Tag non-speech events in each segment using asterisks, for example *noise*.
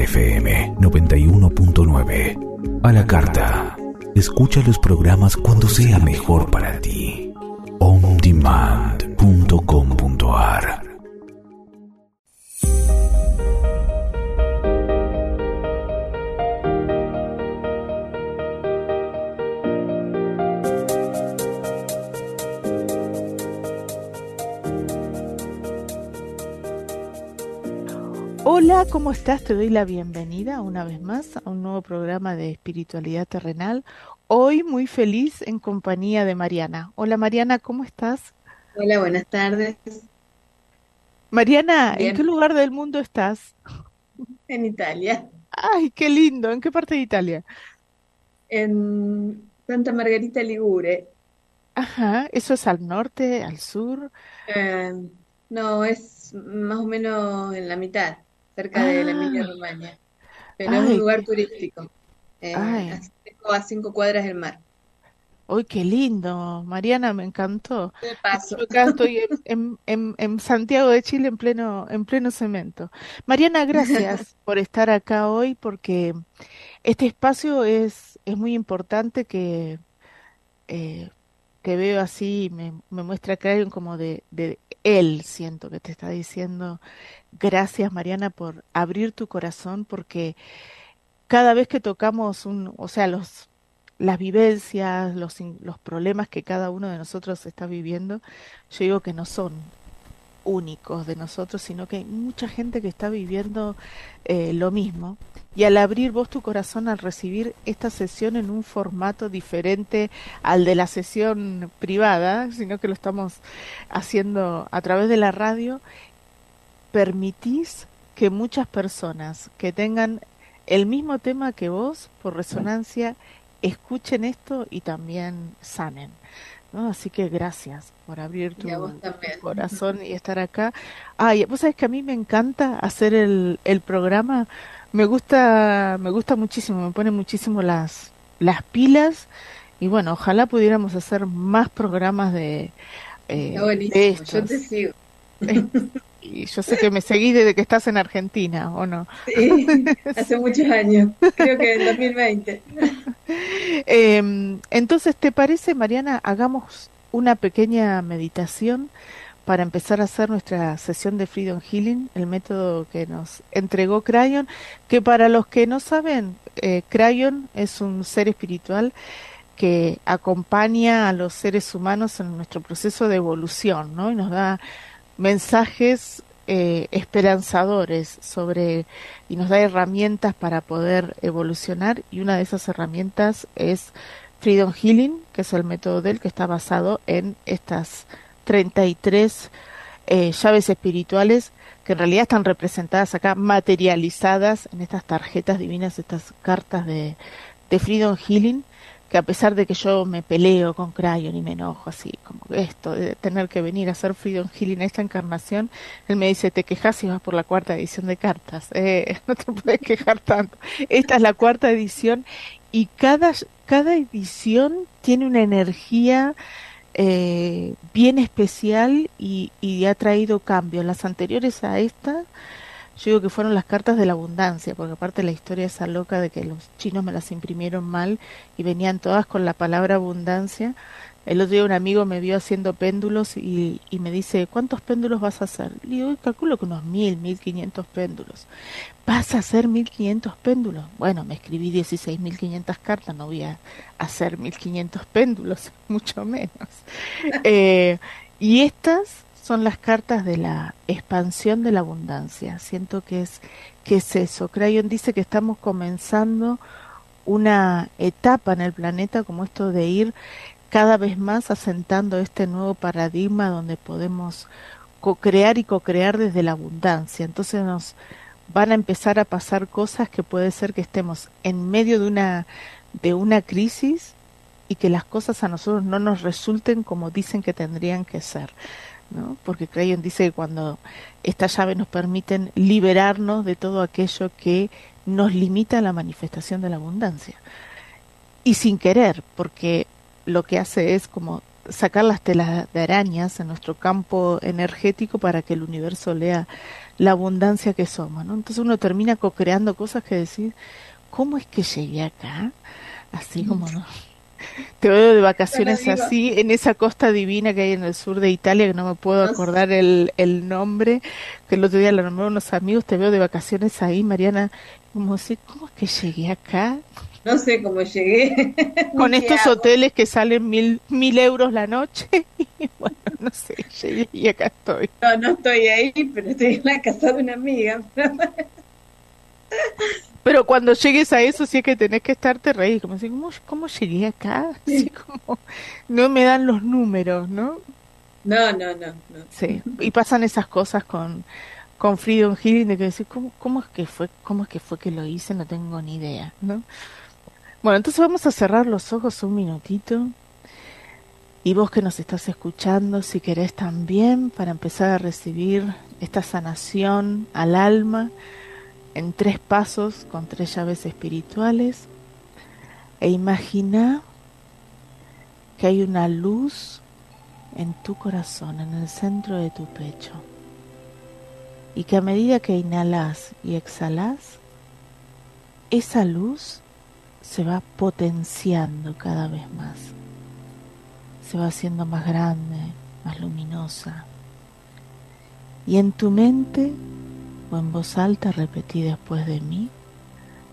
FM 91.9. A la carta. Escucha los programas cuando sea mejor para ti. ondemand.com.ar ¿cómo estás? Te doy la bienvenida una vez más a un nuevo programa de espiritualidad terrenal. Hoy muy feliz en compañía de Mariana. Hola Mariana, ¿cómo estás? Hola, buenas tardes. Mariana, ¿en qué lugar del mundo estás? en Italia, Ay, qué lindo. ¿En qué parte de Italia? en Santa Margarita Ligure. Ajá, ¿eso es al norte, al sur? Eh, no, es más o menos en la mitad, cerca de la Ah, Emilia-Romagna, pero es un lugar turístico. Eh, a cinco, a cinco cuadras del mar. Uy, qué lindo. Mariana, me encantó. De Yo paso. acá estoy en, en, en- en Santiago de Chile en pleno, en pleno cemento. Mariana, gracias *laughs* por estar acá hoy porque este espacio es, es muy importante que eh, te veo así, me, me muestra que hay un como de, de él, siento que te está diciendo gracias, Mariana, por abrir tu corazón porque cada vez que tocamos un, o sea, los, las vivencias, los, los problemas que cada uno de nosotros está viviendo, yo digo que no son únicos de nosotros, sino que hay mucha gente que está viviendo eh, lo mismo. Y al abrir vos tu corazón, al recibir esta sesión en un formato diferente al de la sesión privada, sino que lo estamos haciendo a través de la radio, permitís que muchas personas que tengan el mismo tema que vos, por resonancia, escuchen esto y también sanen. ¿No? Así que gracias por abrir tu, corazón y estar acá. Ay, vos sabés que a mí me encanta hacer el, el programa, me gusta, me gusta muchísimo, me pone muchísimo las, las pilas y bueno, ojalá pudiéramos hacer más programas de, Está eh, de yo te sigo. Eh, y yo sé que me seguís desde que estás en Argentina, ¿o no? Sí, hace muchos años, creo que en 2020. *laughs* Em, entonces, ¿te parece, Mariana, hagamos una pequeña meditación para empezar a hacer nuestra sesión de Freedom Healing, el método que nos entregó Crayon, que para los que no saben, eh, Crayon es un ser espiritual que acompaña a los seres humanos en nuestro proceso de evolución, ¿no? Y nos da mensajes eh, esperanzadores sobre y nos da herramientas para poder evolucionar y una de esas herramientas es Freedom Healing, que es el método de él que está basado en estas 33 eh, llaves espirituales que en realidad están representadas acá, materializadas en estas tarjetas divinas, estas cartas de, de Freedom Healing, que a pesar de que yo me peleo con Crayon y me enojo así, como esto de tener que venir a hacer Freedom Healing a esta encarnación, él me dice, te quejas y vas por la cuarta edición de cartas, *laughs* eh, no te puedes quejar tanto. Esta es la cuarta edición y cada, cada edición tiene una energía eh, bien especial y, y ha traído cambios. Las anteriores a esta yo digo que fueron las cartas de la abundancia, porque aparte la historia esa loca de que los chinos me las imprimieron mal y venían todas con la palabra abundancia. El otro día un amigo me vio haciendo péndulos y, y me dice, ¿cuántos péndulos vas a hacer? Le digo, calculo que unos mil, mil quinientos péndulos. ¿Vas a hacer mil quinientos péndulos? Bueno, me escribí dieciséis mil quinientas cartas, no voy a hacer mil quinientos péndulos, *laughs* mucho menos. *laughs* Eh, y estas son las cartas de la expansión de la abundancia. Siento que es, que es eso. Crayon dice que estamos comenzando una etapa en el planeta como esto de ir cada vez más asentando este nuevo paradigma donde podemos co-crear y co-crear desde la abundancia. Entonces nos van a empezar a pasar cosas que puede ser que estemos en medio de una de una crisis y que las cosas a nosotros no nos resulten como dicen que tendrían que ser. ¿No? Porque Crayon dice que cuando estas llaves nos permiten liberarnos de todo aquello que nos limita a la manifestación de la abundancia. Y sin querer, porque lo que hace es como sacar las telas de arañas en nuestro campo energético para que el universo lea la abundancia que somos, ¿no? Entonces uno termina co-creando cosas que decir, ¿cómo es que llegué acá? Así como, ¿no? Te veo de vacaciones así, en esa costa divina que hay en el sur de Italia, que no me puedo acordar el, el nombre, que el otro día lo nombraron unos amigos, te veo de vacaciones ahí, Mariana, como si, ¿cómo es que llegué acá? No sé cómo llegué. *laughs* Con estos hoteles que salen mil, mil euros la noche. *laughs* bueno, no sé, llegué y acá estoy. No, no estoy ahí, pero estoy en la casa de una amiga. *laughs* Pero cuando llegues a eso sí es que tenés que estarte reír, como así, ¿cómo, cómo llegué acá? *laughs* Así como, no me dan los números, ¿no? No, no, no, no. Sí, y pasan esas cosas con, con Freedom Healing de que decir, ¿cómo, ¿cómo es que fue, cómo es que fue que lo hice? No tengo ni idea, ¿no? Bueno, entonces vamos a cerrar los ojos un minutito. Y vos que nos estás escuchando, si querés también, para empezar a recibir esta sanación al alma, en tres pasos con tres llaves espirituales e imagina que hay una luz en tu corazón, en el centro de tu pecho. Y que a medida que inhalas y exhalas, esa luz se va potenciando cada vez más. Se va haciendo más grande, más luminosa. Y en tu mente o en voz alta repetí después de mí,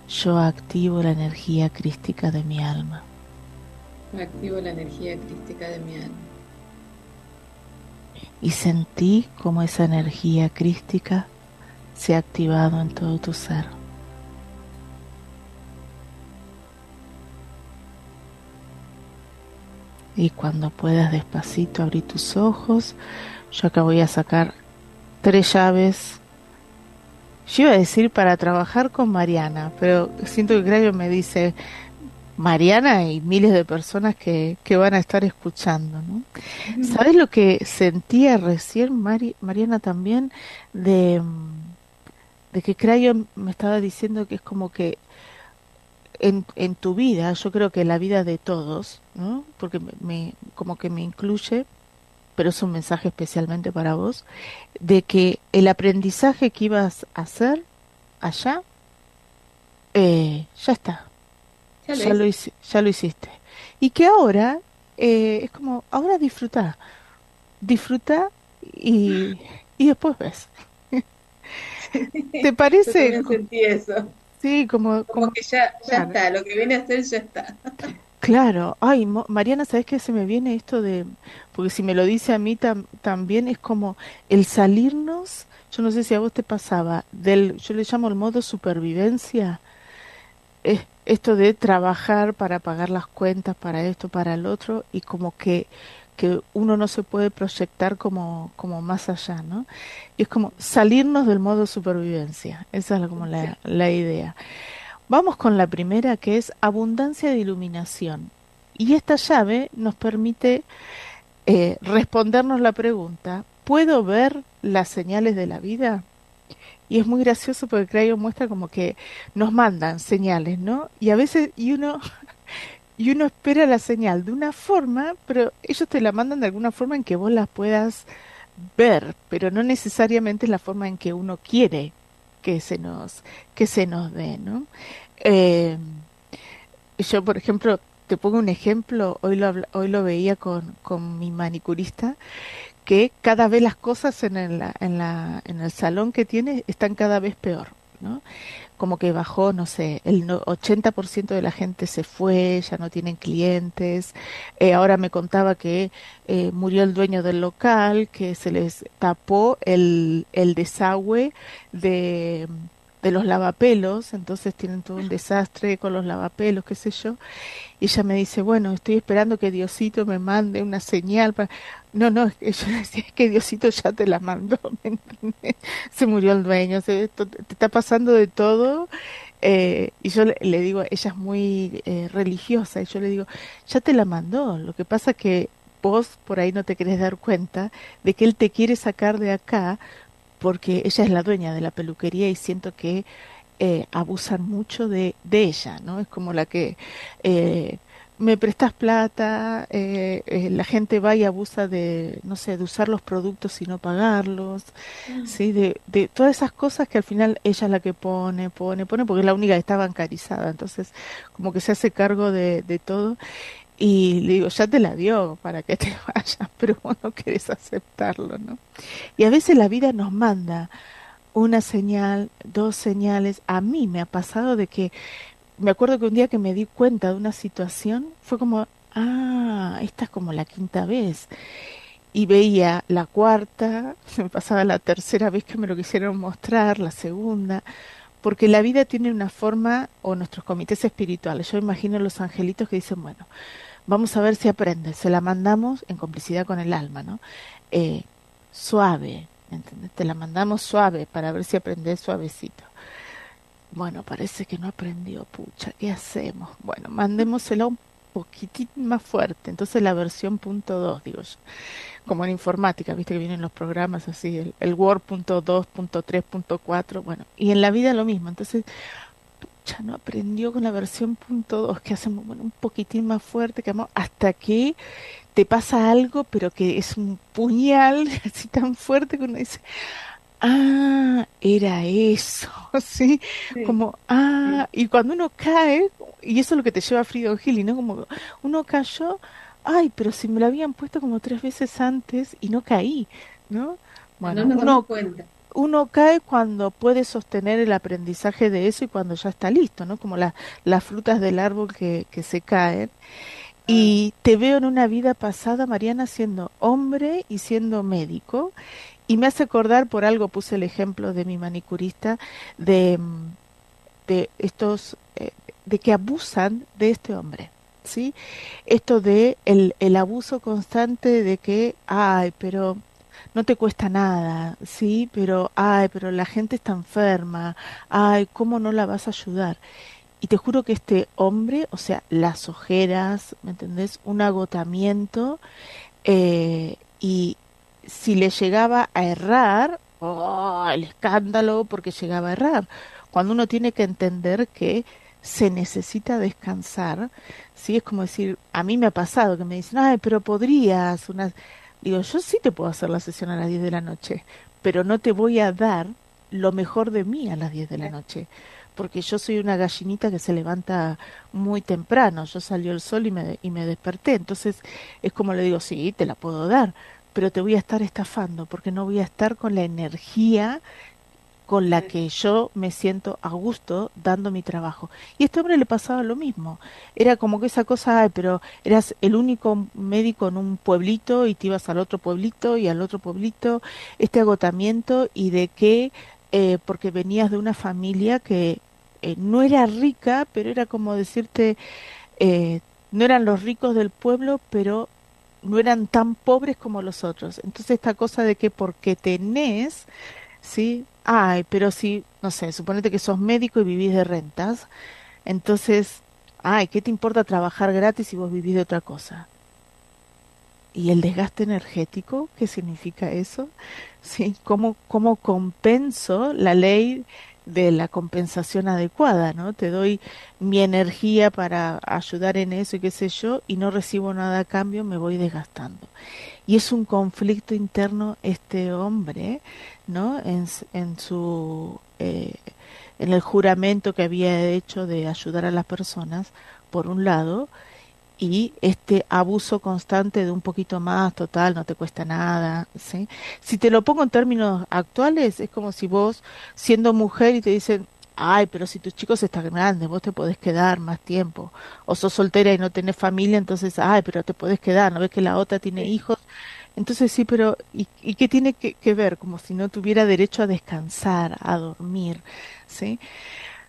yo activo la energía crística de mi alma. Activo la energía crística de mi alma. Y sentí como esa energía crística se ha activado en todo tu ser. Y cuando puedas despacito abrir tus ojos, yo acá voy a sacar tres llaves yo iba a decir para trabajar con Mariana, pero siento que Crayo me dice Mariana y miles de personas que, que van a estar escuchando, ¿no? ¿Sabes lo que sentía recién, Mariana, también? De, de que Crayo me estaba diciendo que es como que en, en tu vida, yo creo que la vida de todos, ¿no? Porque me, como que me incluye, pero es un mensaje especialmente para vos, de que el aprendizaje que ibas a hacer allá, eh, ya está. Ya, lo, ya lo hiciste. Y que ahora eh, es como, ahora disfruta. Disfruta y, y después ves. *laughs* ¿Te parece? Yo sentí eso. Sí, como, como, que ya, ya está, lo que viene a hacer ya está. Claro, ay, Mariana, ¿sabes qué se me viene esto de, porque si me lo dice a mí también es como el salirnos, yo no sé si a vos te pasaba, del, yo le llamo el modo supervivencia, es esto de trabajar para pagar las cuentas, para esto, para el otro, y como que, que uno no se puede proyectar como, como más allá, ¿no? Y es como salirnos del modo supervivencia, esa es como la, la idea. Vamos con la primera que es abundancia de iluminación. Y esta llave nos permite eh, respondernos la pregunta, ¿puedo ver las señales de la vida? Y es muy gracioso porque Crayo muestra como que nos mandan señales, ¿no? Y a veces, y uno, *laughs* y uno espera la señal de una forma, pero ellos te la mandan de alguna forma en que vos las puedas ver, pero no necesariamente es la forma en que uno quiere que se nos, que se nos dé, ¿no? Eh, yo, por ejemplo, te pongo un ejemplo, hoy lo, hoy lo veía con, con mi manicurista, que cada vez las cosas en el, en, la, en el salón que tiene están cada vez peor, ¿no? Como que bajó, no sé, el 80% de la gente se fue, ya no tienen clientes. Eh, ahora me contaba que eh, murió el dueño del local, que se les tapó el, el desagüe de de los lavapelos, entonces tienen todo un desastre con los lavapelos, qué sé yo. Y ella me dice, bueno, estoy esperando que Diosito me mande una señal para... No, no, yo *laughs* decía que Diosito ya te la mandó, *laughs* Se murió el dueño, se, te está pasando de todo. Eh, y yo le, digo, ella es muy eh, religiosa, y yo le digo, ya te la mandó, lo que pasa que vos por ahí no te querés dar cuenta de que él te quiere sacar de acá porque ella es la dueña de la peluquería y siento que eh, abusan mucho de, de, ella, ¿no? Es como la que eh, me prestas plata, eh, eh, la gente va y abusa de, no sé, de usar los productos y no pagarlos, ah. ¿sí? De, de todas esas cosas que al final ella es la que pone, pone, pone, porque es la única que está bancarizada, entonces como que se hace cargo de, de todo. Y le digo, ya te la dio para que te *laughs* vayas, pero vos no querés aceptarlo, ¿no? Y a veces la vida nos manda una señal, dos señales. A mí me ha pasado de que me acuerdo que un día que me di cuenta de una situación, fue como, ah, esta es como la quinta vez. Y veía la cuarta, *laughs* me pasaba la tercera vez que me lo quisieron mostrar, la segunda, porque la vida tiene una forma, o nuestros comités espirituales, yo imagino los angelitos que dicen, bueno, vamos a ver si aprende, se la mandamos en complicidad con el alma, ¿no? Eh, suave, ¿entendés? Te la mandamos suave para ver si aprendes suavecito. Bueno, parece que no aprendió, pucha, ¿qué hacemos? Bueno, mandémosela un poquitín más fuerte. Entonces la versión punto dos, digo yo. Como en informática, viste que vienen los programas así, el, el Word punto dos, punto tres, punto cuatro, bueno, y en la vida lo mismo. Entonces, pucha, no aprendió con la versión punto dos, que hacemos bueno, un poquitín más fuerte, que hasta que te pasa algo, pero que es un puñal *laughs* así tan fuerte que uno dice, ah, era eso, *laughs* ¿sí? Como, ah, y cuando uno cae, y eso es lo que te lleva a Freedom Healing, ¿no? Como uno cayó, ay, pero si me lo habían puesto como tres veces antes y no caí, ¿no? Bueno, no uno, cuenta. uno cae cuando puede sostener el aprendizaje de eso y cuando ya está listo, ¿no? Como las frutas del árbol que, que se caen. Y ah. te veo en una vida pasada, Mariana, siendo hombre y siendo médico y me hace acordar, por algo puse el ejemplo de mi manicurista, de, de estos, eh, de que abusan de este hombre. ¿Sí? Esto de el, el abuso constante de que, ay, pero no te cuesta nada, sí, pero, ay, pero la gente está enferma, ay, ¿cómo no la vas a ayudar? Y te juro que este hombre, o sea, las ojeras, ¿me entendés? Un agotamiento eh, y, si le llegaba a errar, oh, el escándalo porque llegaba a errar. Cuando uno tiene que entender que se necesita descansar, sí es como decir, a mí me ha pasado que me dicen, ay, pero podrías, una... digo, yo sí te puedo hacer la sesión a las 10 de la noche, pero no te voy a dar lo mejor de mí a las 10 de la noche, porque yo soy una gallinita que se levanta muy temprano, yo salió el sol y me, y me desperté, entonces es como le digo, sí, te la puedo dar, pero te voy a estar estafando porque no voy a estar con la energía con la que yo me siento a gusto dando mi trabajo. Y a este hombre le pasaba lo mismo. Era como que esa cosa, pero eras el único médico en un pueblito y te ibas al otro pueblito y al otro pueblito, este agotamiento y de que, eh, porque venías de una familia que eh, no era rica, pero era como decirte, eh, no eran los ricos del pueblo, pero no eran tan pobres como los otros. Entonces esta cosa de que porque tenés, ¿sí? Ay, pero si, no sé, suponete que sos médico y vivís de rentas, entonces, ay, ¿qué te importa trabajar gratis si vos vivís de otra cosa? ¿Y el desgaste energético? ¿Qué significa eso? *laughs* ¿Sí? ¿Cómo, cómo compenso la ley de la compensación adecuada, ¿no? Te doy mi energía para ayudar en eso y qué sé yo, y no recibo nada a cambio, me voy desgastando. Y es un conflicto interno este hombre, ¿no? En, su eh, en el juramento que había hecho de ayudar a las personas, por un lado, y este abuso constante de un poquito más, total, no te cuesta nada, ¿sí? Si te lo pongo en términos actuales, es como si vos, siendo mujer y te dicen, ay, pero si tus chicos están grandes, vos te podés quedar más tiempo, o sos soltera y no tenés familia, entonces, ay, pero te podés quedar, ¿no ves que la otra tiene hijos? Entonces sí, pero ¿y, y qué tiene que, que ver? Como si no tuviera derecho a descansar, a dormir, ¿sí?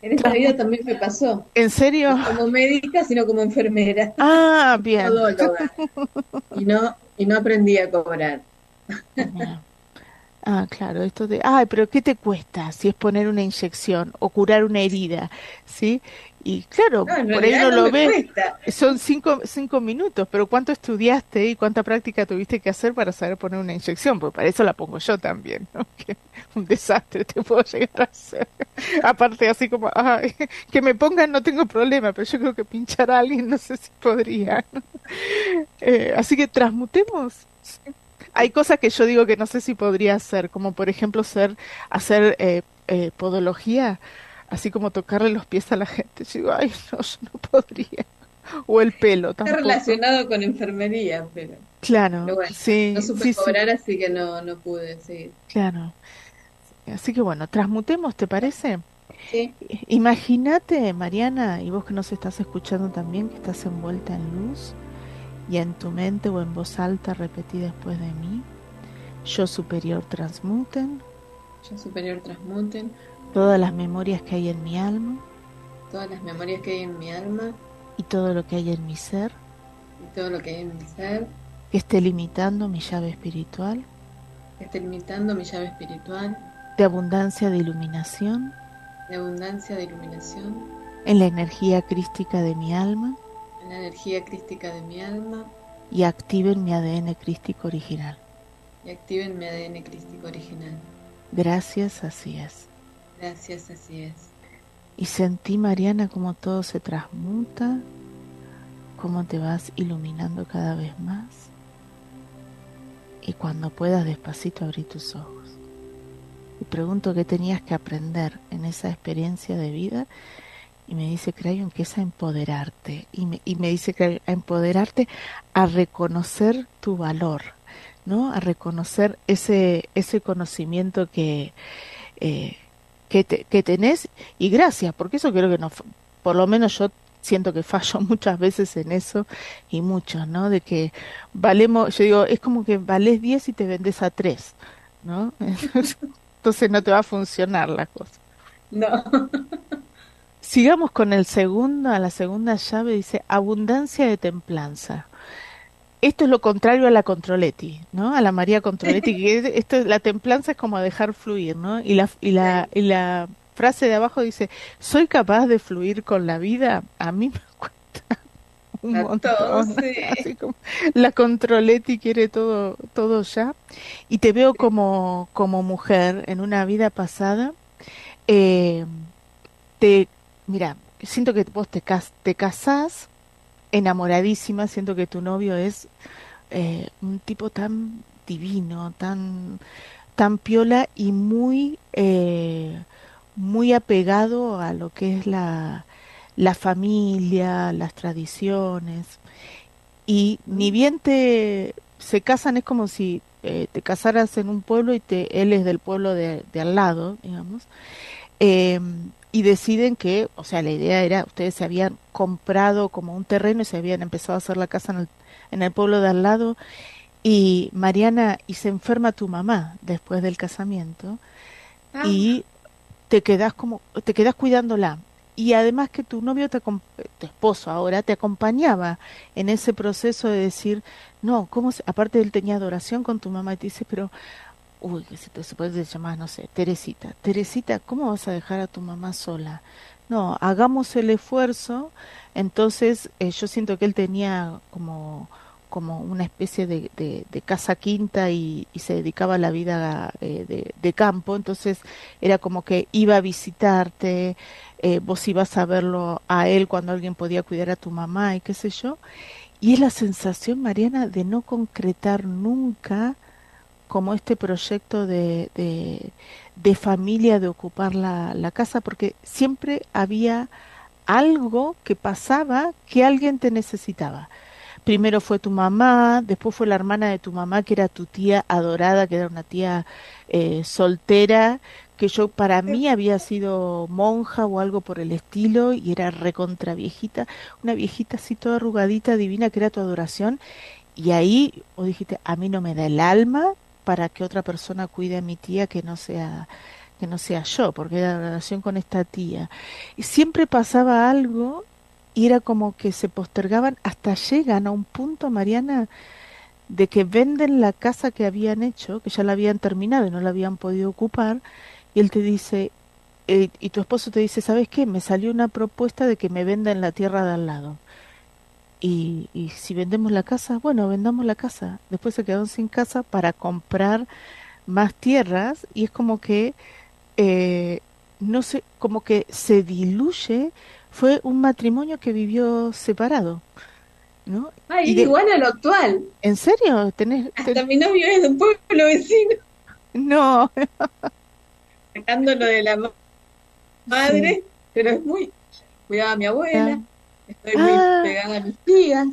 En esta vida también me pasó. ¿En serio? No como médica, sino como enfermera. Ah, *laughs* bien. Y no, y no aprendí a cobrar. Ah, claro, esto de, ay, pero ¿qué te cuesta si es poner una inyección o curar una herida? ¿Sí? Y claro, por ahí no, lo ves, son cinco, cinco minutos, pero ¿cuánto estudiaste y cuánta práctica tuviste que hacer para saber poner una inyección? Pues para eso la pongo yo también, ¿no? *laughs* Que un desastre te puedo llegar a hacer. Aparte, así como, ay, que me pongan no tengo problema, pero yo creo que pinchar a alguien no sé si podría. Eh, así que transmutemos hay cosas que yo digo que no sé si podría hacer, como por ejemplo ser, hacer eh, eh, podología, así como tocarle los pies a la gente. Yo digo, ay, no, yo no podría. O el pelo tampoco. Está relacionado con enfermería, pero. Claro, sí. No supe cobrar, así que no, no pude seguir. Claro. Así que bueno, transmutemos, ¿te parece? Sí. Imagínate, Mariana, y vos que nos estás escuchando también, que estás envuelta en luz y en tu mente o en voz alta repetí después de mí, yo superior transmuten, yo superior transmuten, todas las memorias que hay en mi alma, todas las memorias que hay en mi alma, y todo lo que hay en mi ser, y todo lo que hay en mi ser, que esté limitando mi llave espiritual, que esté limitando mi llave espiritual, de abundancia de iluminación, de abundancia de iluminación, en la energía crística de mi alma, la energía crística de mi alma y activen mi ADN crístico original. Y activen mi ADN crístico original. Gracias, así es. Gracias, así es. Y sentí, Mariana, como todo se transmuta, cómo te vas iluminando cada vez más. Y cuando puedas despacito abrir tus ojos. Y pregunto qué tenías que aprender en esa experiencia de vida y me dice Crayon que es a empoderarte y me, y me dice que a empoderarte a reconocer tu valor, ¿no? A reconocer ese, ese conocimiento que, eh, que, que tenés y gracias, porque eso creo que no, por lo menos yo siento que fallo *laughs* muchas veces en eso y mucho, ¿no? De que valemos, yo digo, es como que vales 10 y te vendes a 3, ¿no? *laughs* Entonces no te va a funcionar la cosa. No. Sigamos con el segundo, a la segunda llave dice abundancia de templanza. Esto es lo contrario a la controletti, ¿no? A la María Controletti, que esto la templanza es como dejar fluir, ¿no? Y la y la y la frase de abajo dice, "Soy capaz de fluir con la vida." A mí me cuesta *laughs* un montón. *laughs* Así como, la Controletti quiere todo todo ya y te veo como como mujer en una vida pasada eh, te mira, siento que vos te, te casás enamoradísima, siento que tu novio es eh, un tipo tan divino, tan, tan piola y muy, eh, muy apegado a lo que es la, la familia, las tradiciones. Y ni bien te se casan, es como si eh, te casaras en un pueblo y te, él es del pueblo de, al lado, digamos. Eh, y deciden que, o sea, la idea era, ustedes se habían comprado como un terreno y se habían empezado a hacer la casa en el, en el pueblo de al lado y Mariana, y se enferma tu mamá después del casamiento ah. y te quedas como, te quedas cuidándola. Y además que tu novio, te, tu esposo ahora, te acompañaba en ese proceso de decir, no, ¿cómo se, aparte él tenía adoración con tu mamá y te dice, pero uy, que se, se puede llamar, no sé, Teresita. Teresita, ¿cómo vas a dejar a tu mamá sola? No, hagamos el esfuerzo. Entonces, eh, yo siento que él tenía como como una especie de, de, casa quinta y, y, se dedicaba a la vida eh, de, de, campo, entonces era como que iba a visitarte, eh, vos ibas a verlo a él cuando alguien podía cuidar a tu mamá y qué sé yo, y es la sensación, Mariana, de no concretar nunca como este proyecto de, de, familia, de ocupar la, la, casa, porque siempre había algo que pasaba que alguien te necesitaba. Primero fue tu mamá, después fue la hermana de tu mamá, que era tu tía adorada, que era una tía eh, soltera, que yo para mí había sido monja o algo por el estilo y era recontra viejita, una viejita así toda arrugadita, divina, que era tu adoración. Y ahí o dijiste, a mí no me da el alma para que otra persona cuide a mi tía que no sea que no sea yo, porque era la relación con esta tía. Y siempre pasaba algo y era como que se postergaban hasta llegan a un punto, Mariana, de que venden la casa que habían hecho, que ya la habían terminado y no la habían podido ocupar, y él te dice, eh, y tu esposo te dice, ¿sabes qué? Me salió una propuesta de que me vendan la tierra de al lado. Y, y si vendemos la casa, bueno, vendamos la casa. Después se quedaron sin casa para comprar más tierras y es como que eh, no sé, como que se diluye. Fue un matrimonio que vivió separado. ¿no? Ay, igual a lo actual. ¿En serio? ¿Tenés, Hasta mi novio es de un pueblo vecino. No. Sacándolo de la madre, pero es muy... Cuidaba a mi abuela, estoy muy ah. pegada a mis tías.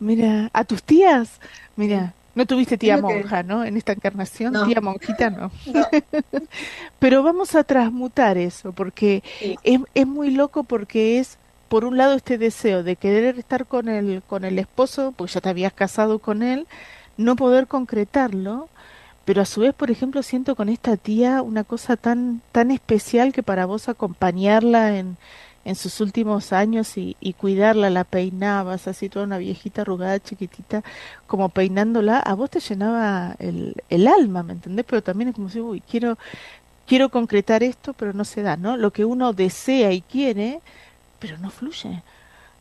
Mira, ¿a tus tías? Mira, no tuviste tía monja, ¿no? En esta encarnación, tía monjita no. *laughs* Pero vamos a transmutar eso, porque es, es muy loco porque es por un lado este deseo de querer estar con el con el esposo, porque ya te habías casado con él, no poder concretarlo, pero a su vez, por ejemplo, siento con esta tía una cosa tan tan especial que para vos acompañarla en en sus últimos años y, y, cuidarla, la peinabas, así toda una viejita arrugada, chiquitita, como peinándola, a vos te llenaba el, el alma, ¿me entendés? Pero también es como si, uy, quiero, quiero concretar esto, pero no se da, ¿no? Lo que uno desea y quiere, pero no fluye.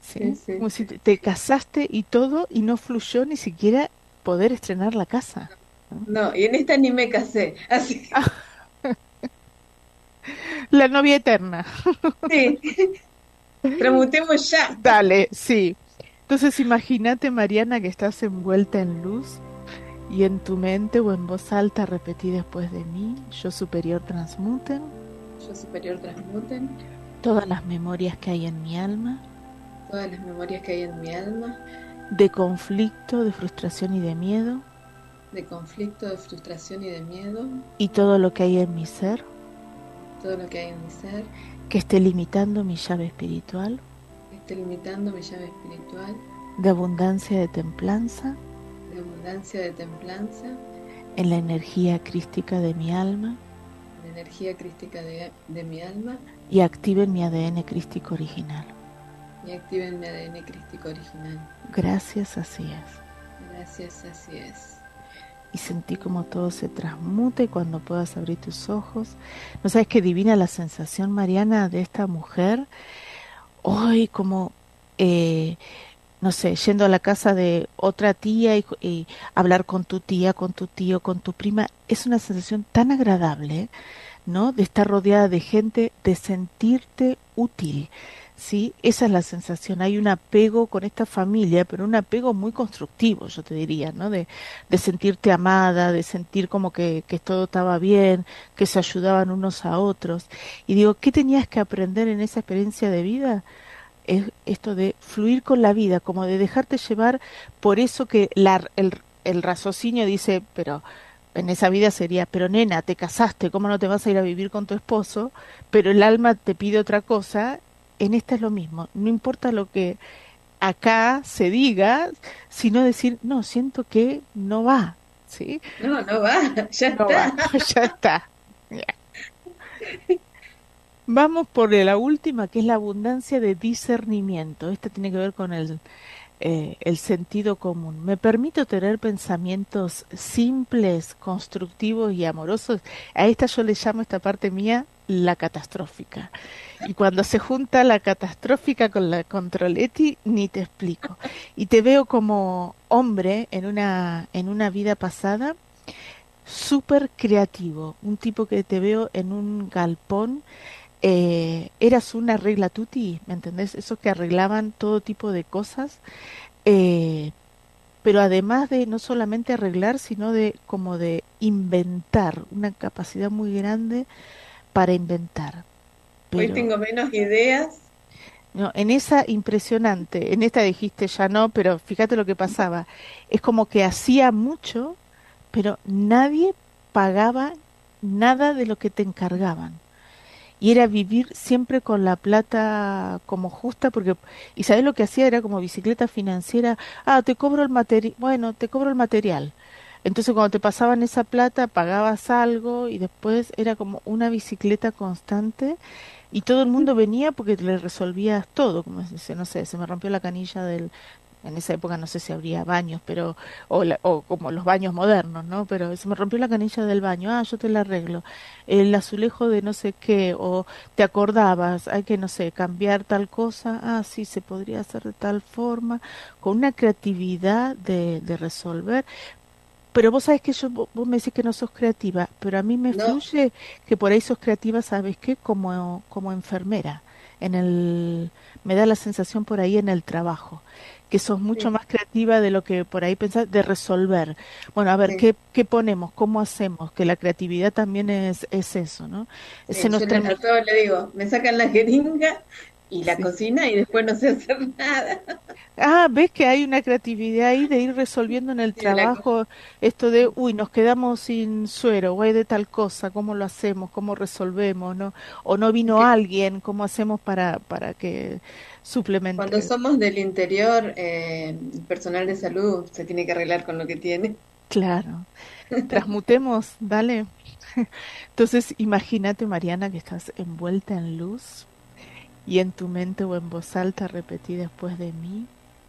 ¿sí? Como si te, te, casaste y todo y no fluyó ni siquiera poder estrenar la casa. No, no y en esta ni me casé, así. *laughs* *laughs* La novia eterna. Sí. *laughs* Tramutemos ya. Dale, sí. Entonces imagínate, Mariana, que estás envuelta en luz y en tu mente o en voz alta repetí después de mí, yo superior transmuten. Yo superior transmuten. Todas las memorias que hay en mi alma. Todas las memorias que hay en mi alma. De conflicto, de frustración y de miedo. De conflicto, de frustración y de miedo. Y todo lo que hay en mi ser todo lo que hay en mi ser. Que esté limitando mi llave espiritual. Que esté limitando mi llave espiritual. De abundancia de templanza. De abundancia de templanza. En la energía crística de mi alma. La energía crística de, de mi alma. Y activen mi ADN crístico original. Y activen mi ADN crístico original. Gracias, así es. Gracias, así es y sentí como todo se transmute cuando puedas abrir tus ojos. ¿No sabes qué divina la sensación, Mariana, de esta mujer? Hoy como, eh, no sé, yendo a la casa de otra tía y, hablar con tu tía, con tu tío, con tu prima, es una sensación tan agradable, ¿no? De estar rodeada de gente, de sentirte útil ¿sí? Esa es la sensación. Hay un apego con esta familia, pero un apego muy constructivo, yo te diría, ¿no? De, de sentirte amada, de sentir como que, que, todo estaba bien, que se ayudaban unos a otros. Y digo, ¿qué tenías que aprender en esa experiencia de vida? Es esto de fluir con la vida, como de dejarte llevar por eso que la, el, el raciocinio dice, pero en esa vida sería, pero nena, te casaste, ¿cómo no te vas a ir a vivir con tu esposo? Pero el alma te pide otra cosa en esta es lo mismo, no importa lo que acá se diga, sino decir, no, siento que no va, ¿sí? No, no va, *laughs* *laughs* ya está. ya está. Vamos por la última, que es la abundancia de discernimiento. Esta tiene que ver con el, eh, el sentido común. Me permito tener pensamientos simples, constructivos y amorosos. A esta yo le llamo esta parte mía la catastrófica. Y cuando se junta la catastrófica con la controleti, ni te explico. Y te veo como hombre en una, en una vida pasada, súper creativo, un tipo que te veo en un galpón. Eh, eras una regla tutti, ¿me entendés? Esos que arreglaban todo tipo de cosas. Eh, pero además de no solamente arreglar, sino de como de inventar, una capacidad muy grande para inventar. Hoy tengo menos ideas. No, en esa impresionante, en esta dijiste ya no, pero fíjate lo que pasaba. Es como que hacía mucho, pero nadie pagaba nada de lo que te encargaban. Y era vivir siempre con la plata como justa, porque, y sabes lo que hacía era como bicicleta financiera, ah, te cobro el material, bueno, te cobro el material. Entonces cuando te pasaban esa plata pagabas algo y después era como una bicicleta constante y todo el mundo venía porque le resolvías todo, como dice, no sé, se me rompió la canilla del en esa época no sé si habría baños, pero o, o, como los baños modernos, ¿no? Pero se me rompió la canilla del baño, ah, yo te la arreglo. El azulejo de no sé qué, o te acordabas, hay que, no sé, cambiar tal cosa, ah, sí, se podría hacer de tal forma, con una creatividad de, de resolver. Pero vos sabés que yo, vos me decís que no sos creativa, pero a mí me fluye que por ahí sos creativa, ¿sabes qué? Como, como enfermera. En el, me da la sensación por ahí en el trabajo que sos mucho más creativa de lo que por ahí pensás, de resolver. Bueno, a ver, ¿qué, ¿qué ponemos? ¿Cómo hacemos? Que la creatividad también es, es eso, ¿no? Sí, nos yo le digo, me sacan la jeringa y la cocina y después no sé hacer *laughs* nada. Ah, ves que hay una creatividad ahí de ir resolviendo en el trabajo esto de, uy, nos quedamos sin suero, o hay de tal cosa, ¿cómo lo hacemos? ¿Cómo resolvemos? ¿no? O no vino alguien, ¿cómo hacemos para, para que cuando somos del interior, eh, el personal de salud se tiene que arreglar con lo que tiene. Claro. Transmutemos, dale. *laughs* Entonces, imagínate, Mariana, que estás envuelta en luz y en tu mente o en voz alta repetí después de mí,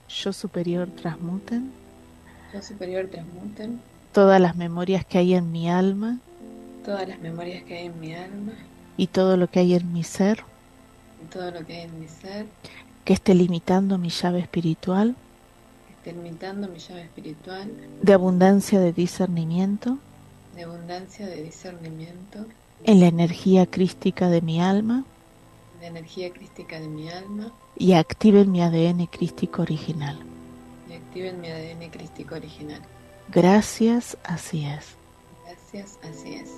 yo superior transmuten. Yo superior transmuten. Todas las memorias que hay en mi alma. Todas las memorias que hay en mi alma. Y todo lo que hay en mi ser. Y todo lo que hay en mi ser que esté limitando mi llave espiritual, esté limitando mi llave espiritual, de abundancia de discernimiento, de abundancia de discernimiento, en la energía crística de mi alma, la energía crística de mi alma, y activen mi ADN crístico original. Y activen mi ADN crístico original. Gracias, así es. Gracias, así es.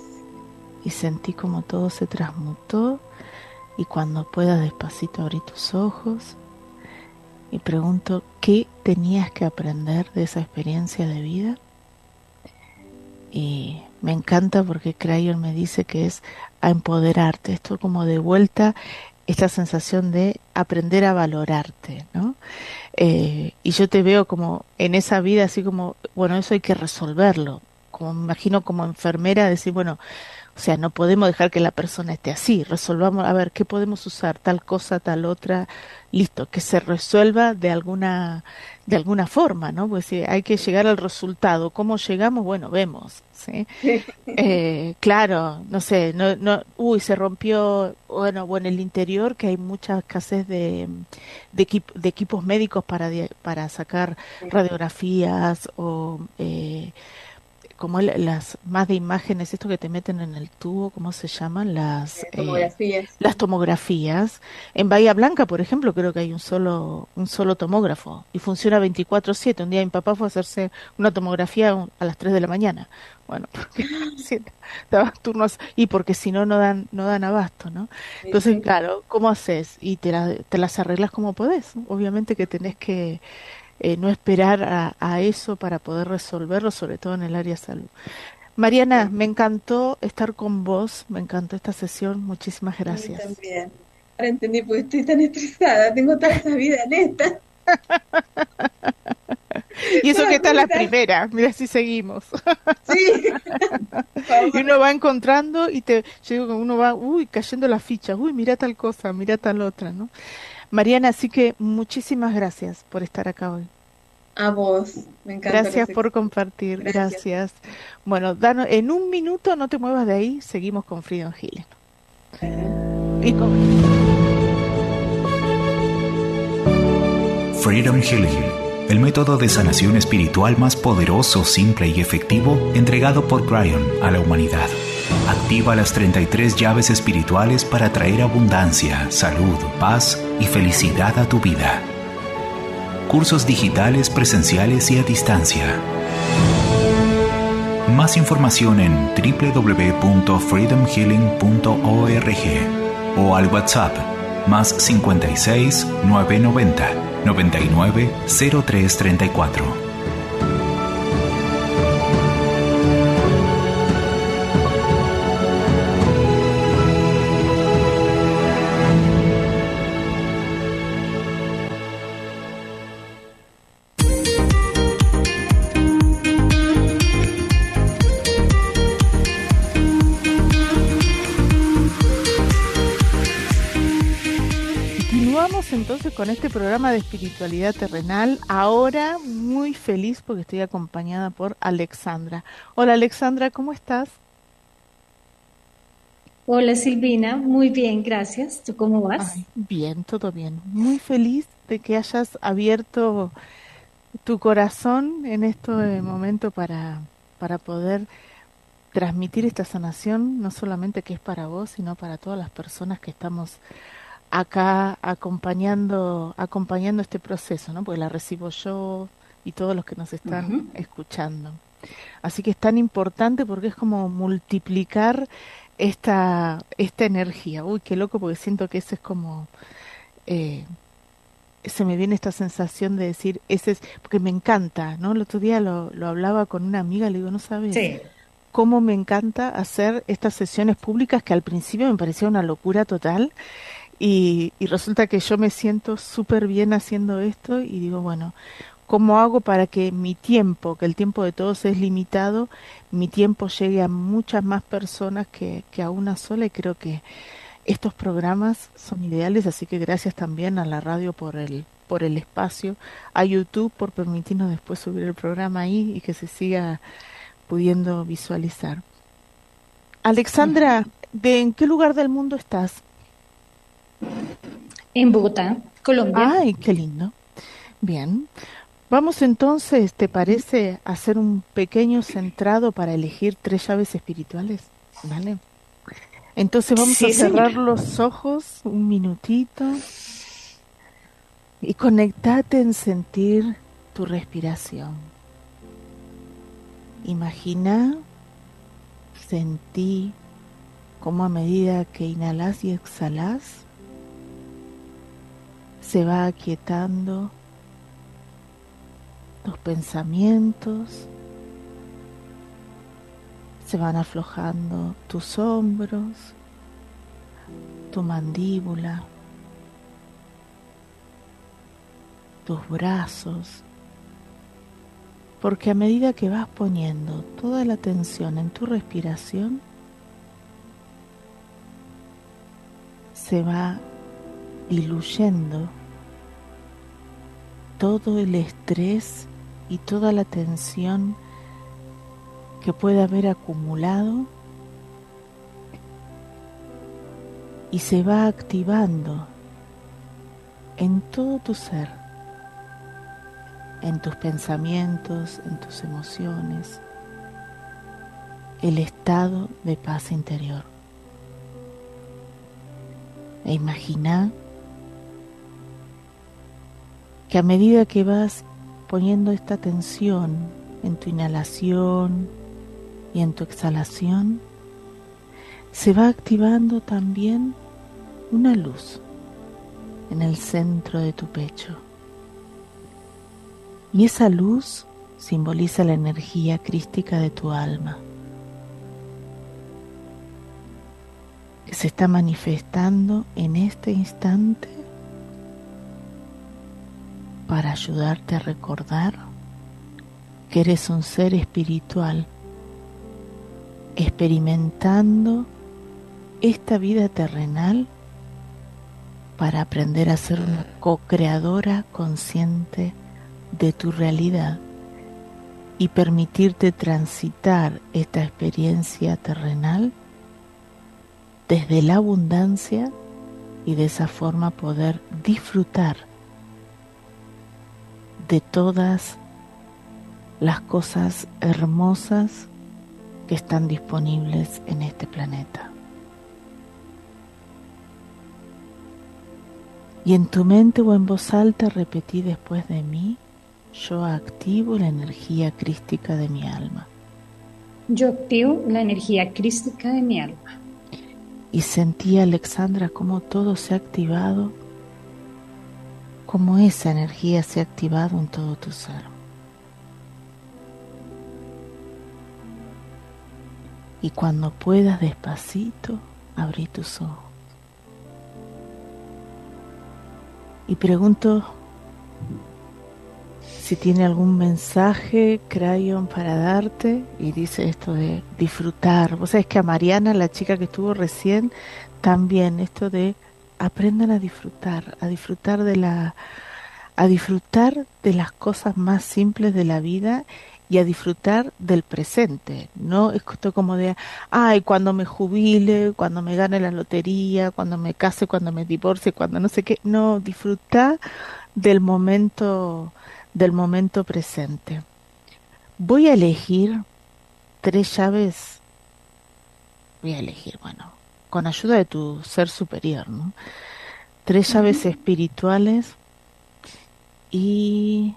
Y sentí como todo se transmutó y cuando puedas despacito abrí tus ojos y pregunto qué tenías que aprender de esa experiencia de vida. Y me encanta porque Crayon me dice que es a empoderarte, esto como de vuelta, esta sensación de aprender a valorarte, ¿no? Eh, y yo te veo como en esa vida así como, bueno, eso hay que resolverlo, como me imagino como enfermera decir, bueno, o sea, no podemos dejar que la persona esté así. Resolvamos, a ver, ¿qué podemos usar? Tal cosa, tal otra. Listo, que se resuelva de alguna, de alguna forma, ¿no? Pues si hay que llegar al resultado. ¿Cómo llegamos? Bueno, vemos. ¿sí? *laughs* eh, claro, no sé, no, no, uy, se rompió, bueno, bueno, en el interior que hay mucha escasez de, de, de equipos médicos para, para sacar radiografías o... Eh, como las más de imágenes, esto que te meten en el tubo, ¿cómo se llaman? Las eh, tomografías. las tomografías. En Bahía Blanca, por ejemplo, creo que hay un solo un solo tomógrafo y funciona 24/7. Un día mi papá fue a hacerse una tomografía a las 3 de la mañana. Bueno, porque *laughs* *laughs* turnos y porque si no no dan no dan abasto, ¿no? Entonces, claro, ¿cómo haces? Y te, te las arreglas como podés. Obviamente que tenés que eh, no esperar a, eso para poder resolverlo, sobre todo en el área de salud. Mariana, me encantó estar con vos, me encantó esta sesión, muchísimas gracias. también. Ahora entendí por qué estoy tan estresada, tengo esa vida neta. *laughs* y eso que está la primera, mira si seguimos. Sí. *laughs* y uno va encontrando y te, yo digo que uno va, uy, cayendo las fichas, uy, mira tal cosa, mira tal otra, ¿no? Mariana, así que muchísimas gracias por estar acá hoy. A vos, me encanta. Gracias por compartir, gracias. Bueno, danos, en un minuto no te muevas de ahí, seguimos con Freedom Healing. Y Freedom Healing el método de sanación espiritual más poderoso, simple y efectivo entregado por Brian a la humanidad. Activa las 33 llaves espirituales para traer abundancia, salud, paz y felicidad a tu vida. Cursos digitales, presenciales y a distancia. Más información en www.freedomhealing.org o al WhatsApp más 56 990 99 0334. Con este programa de espiritualidad terrenal. Ahora muy feliz porque estoy acompañada por Alexandra. Hola Alexandra, ¿cómo estás? Hola Silvina, muy bien, gracias. ¿Tú cómo vas? bien, todo bien. Muy feliz de que hayas abierto tu corazón en este momento para, para poder transmitir esta sanación, no solamente que es para vos, sino para todas las personas que estamos acá acompañando, acompañando este proceso, ¿no? Porque la recibo yo y todos los que nos están escuchando. Así que es tan importante porque es como multiplicar esta, esta energía. Uy, qué loco, porque siento que ese es como eh, se me viene esta sensación de decir, ese es, porque me encanta, ¿no? El otro día lo, lo hablaba con una amiga, le digo, no sabes cómo me encanta hacer estas sesiones públicas que al principio me parecía una locura total y, resulta que yo me siento súper bien haciendo esto y digo, bueno, ¿cómo hago para que mi tiempo, que el tiempo de todos es limitado, mi tiempo llegue a muchas más personas que, que a una sola? Y creo que estos programas son ideales, así que gracias también a la radio por el, por el espacio, a YouTube por permitirnos después subir el programa ahí y que se siga pudiendo visualizar. Alexandra, ¿de en qué lugar del mundo estás? En Bogotá, Colombia. Ay, qué lindo. Bien. Vamos entonces, ¿te parece hacer un pequeño centrado para elegir tres llaves espirituales? ¿Vale? Entonces vamos a cerrar los ojos un minutito y conectate en sentir tu respiración. Imagina, sentí cómo a medida que inhalas y exhalas, se va aquietando tus pensamientos, se van aflojando tus hombros, tu mandíbula, tus brazos, porque a medida que vas poniendo toda la atención en tu respiración, se va diluyendo todo el estrés y toda la tensión que puede haber acumulado y se va activando en todo tu ser, en tus pensamientos, en tus emociones, el estado de paz interior. E imagina que a medida que vas poniendo esta tensión en tu inhalación y en tu exhalación, se va activando también una luz en el centro de tu pecho. Y esa luz simboliza la energía crística de tu alma, que se está manifestando en este instante para ayudarte a recordar que eres un ser espiritual experimentando esta vida terrenal para aprender a ser una co-creadora consciente de tu realidad y permitirte transitar esta experiencia terrenal desde la abundancia y de esa forma poder disfrutar de todas las cosas hermosas que están disponibles en este planeta. Y en tu mente o en voz alta repetí después de mí, yo activo la energía crística de mi alma. Yo activo la energía crística de mi alma. Y sentí, Alexandra, cómo todo se ha activado cómo esa energía se ha activado en todo tu ser. Y cuando puedas despacito, abrí tus ojos. Y pregunto si tiene algún mensaje Crayon para darte y dice esto de disfrutar. Vos sabés que a Mariana, la chica que estuvo recién, también esto de aprendan a disfrutar, a disfrutar de la a disfrutar de las cosas más simples de la vida y a disfrutar del presente, no es como de, ay, cuando me jubile, cuando me gane la lotería, cuando me case, cuando me divorcie, cuando no sé qué, no, disfrutar del momento, del momento presente. Voy a elegir tres llaves, voy a elegir, bueno, con ayuda de tu ser superior, ¿no? Tres llaves espirituales y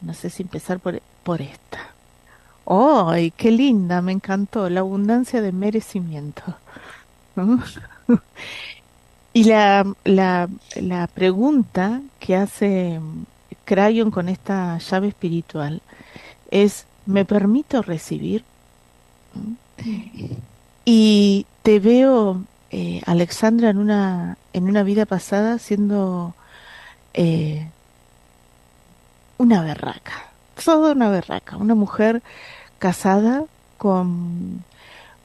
no sé si empezar por, por esta. ¡Ay, qué linda! Me encantó. La abundancia de merecimiento. *laughs* y la, la, la pregunta que hace Crayon con esta llave espiritual es, ¿me permito recibir? Y te veo, eh, Alexandra, en una, en una vida pasada siendo eh, una berraca, toda una berraca, una mujer casada con,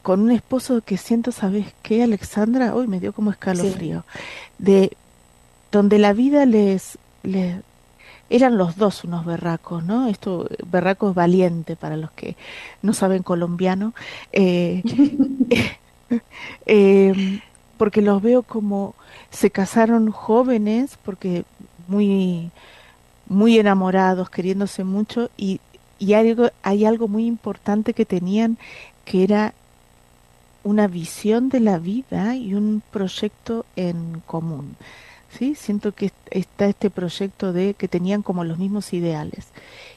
con un esposo que siento, ¿sabes qué, Alexandra? Hoy me dio como escalofrío. De donde la vida les, les, eran los dos unos berracos, ¿no? Esto, berracos valiente para los que no saben colombiano, eh, *laughs* *laughs* eh, porque los veo como se casaron jóvenes, porque muy, muy enamorados, queriéndose mucho, y, y hay, algo, hay algo muy importante que tenían, que era una visión de la vida y un proyecto en común. ¿sí? Siento que está este proyecto de que tenían como los mismos ideales.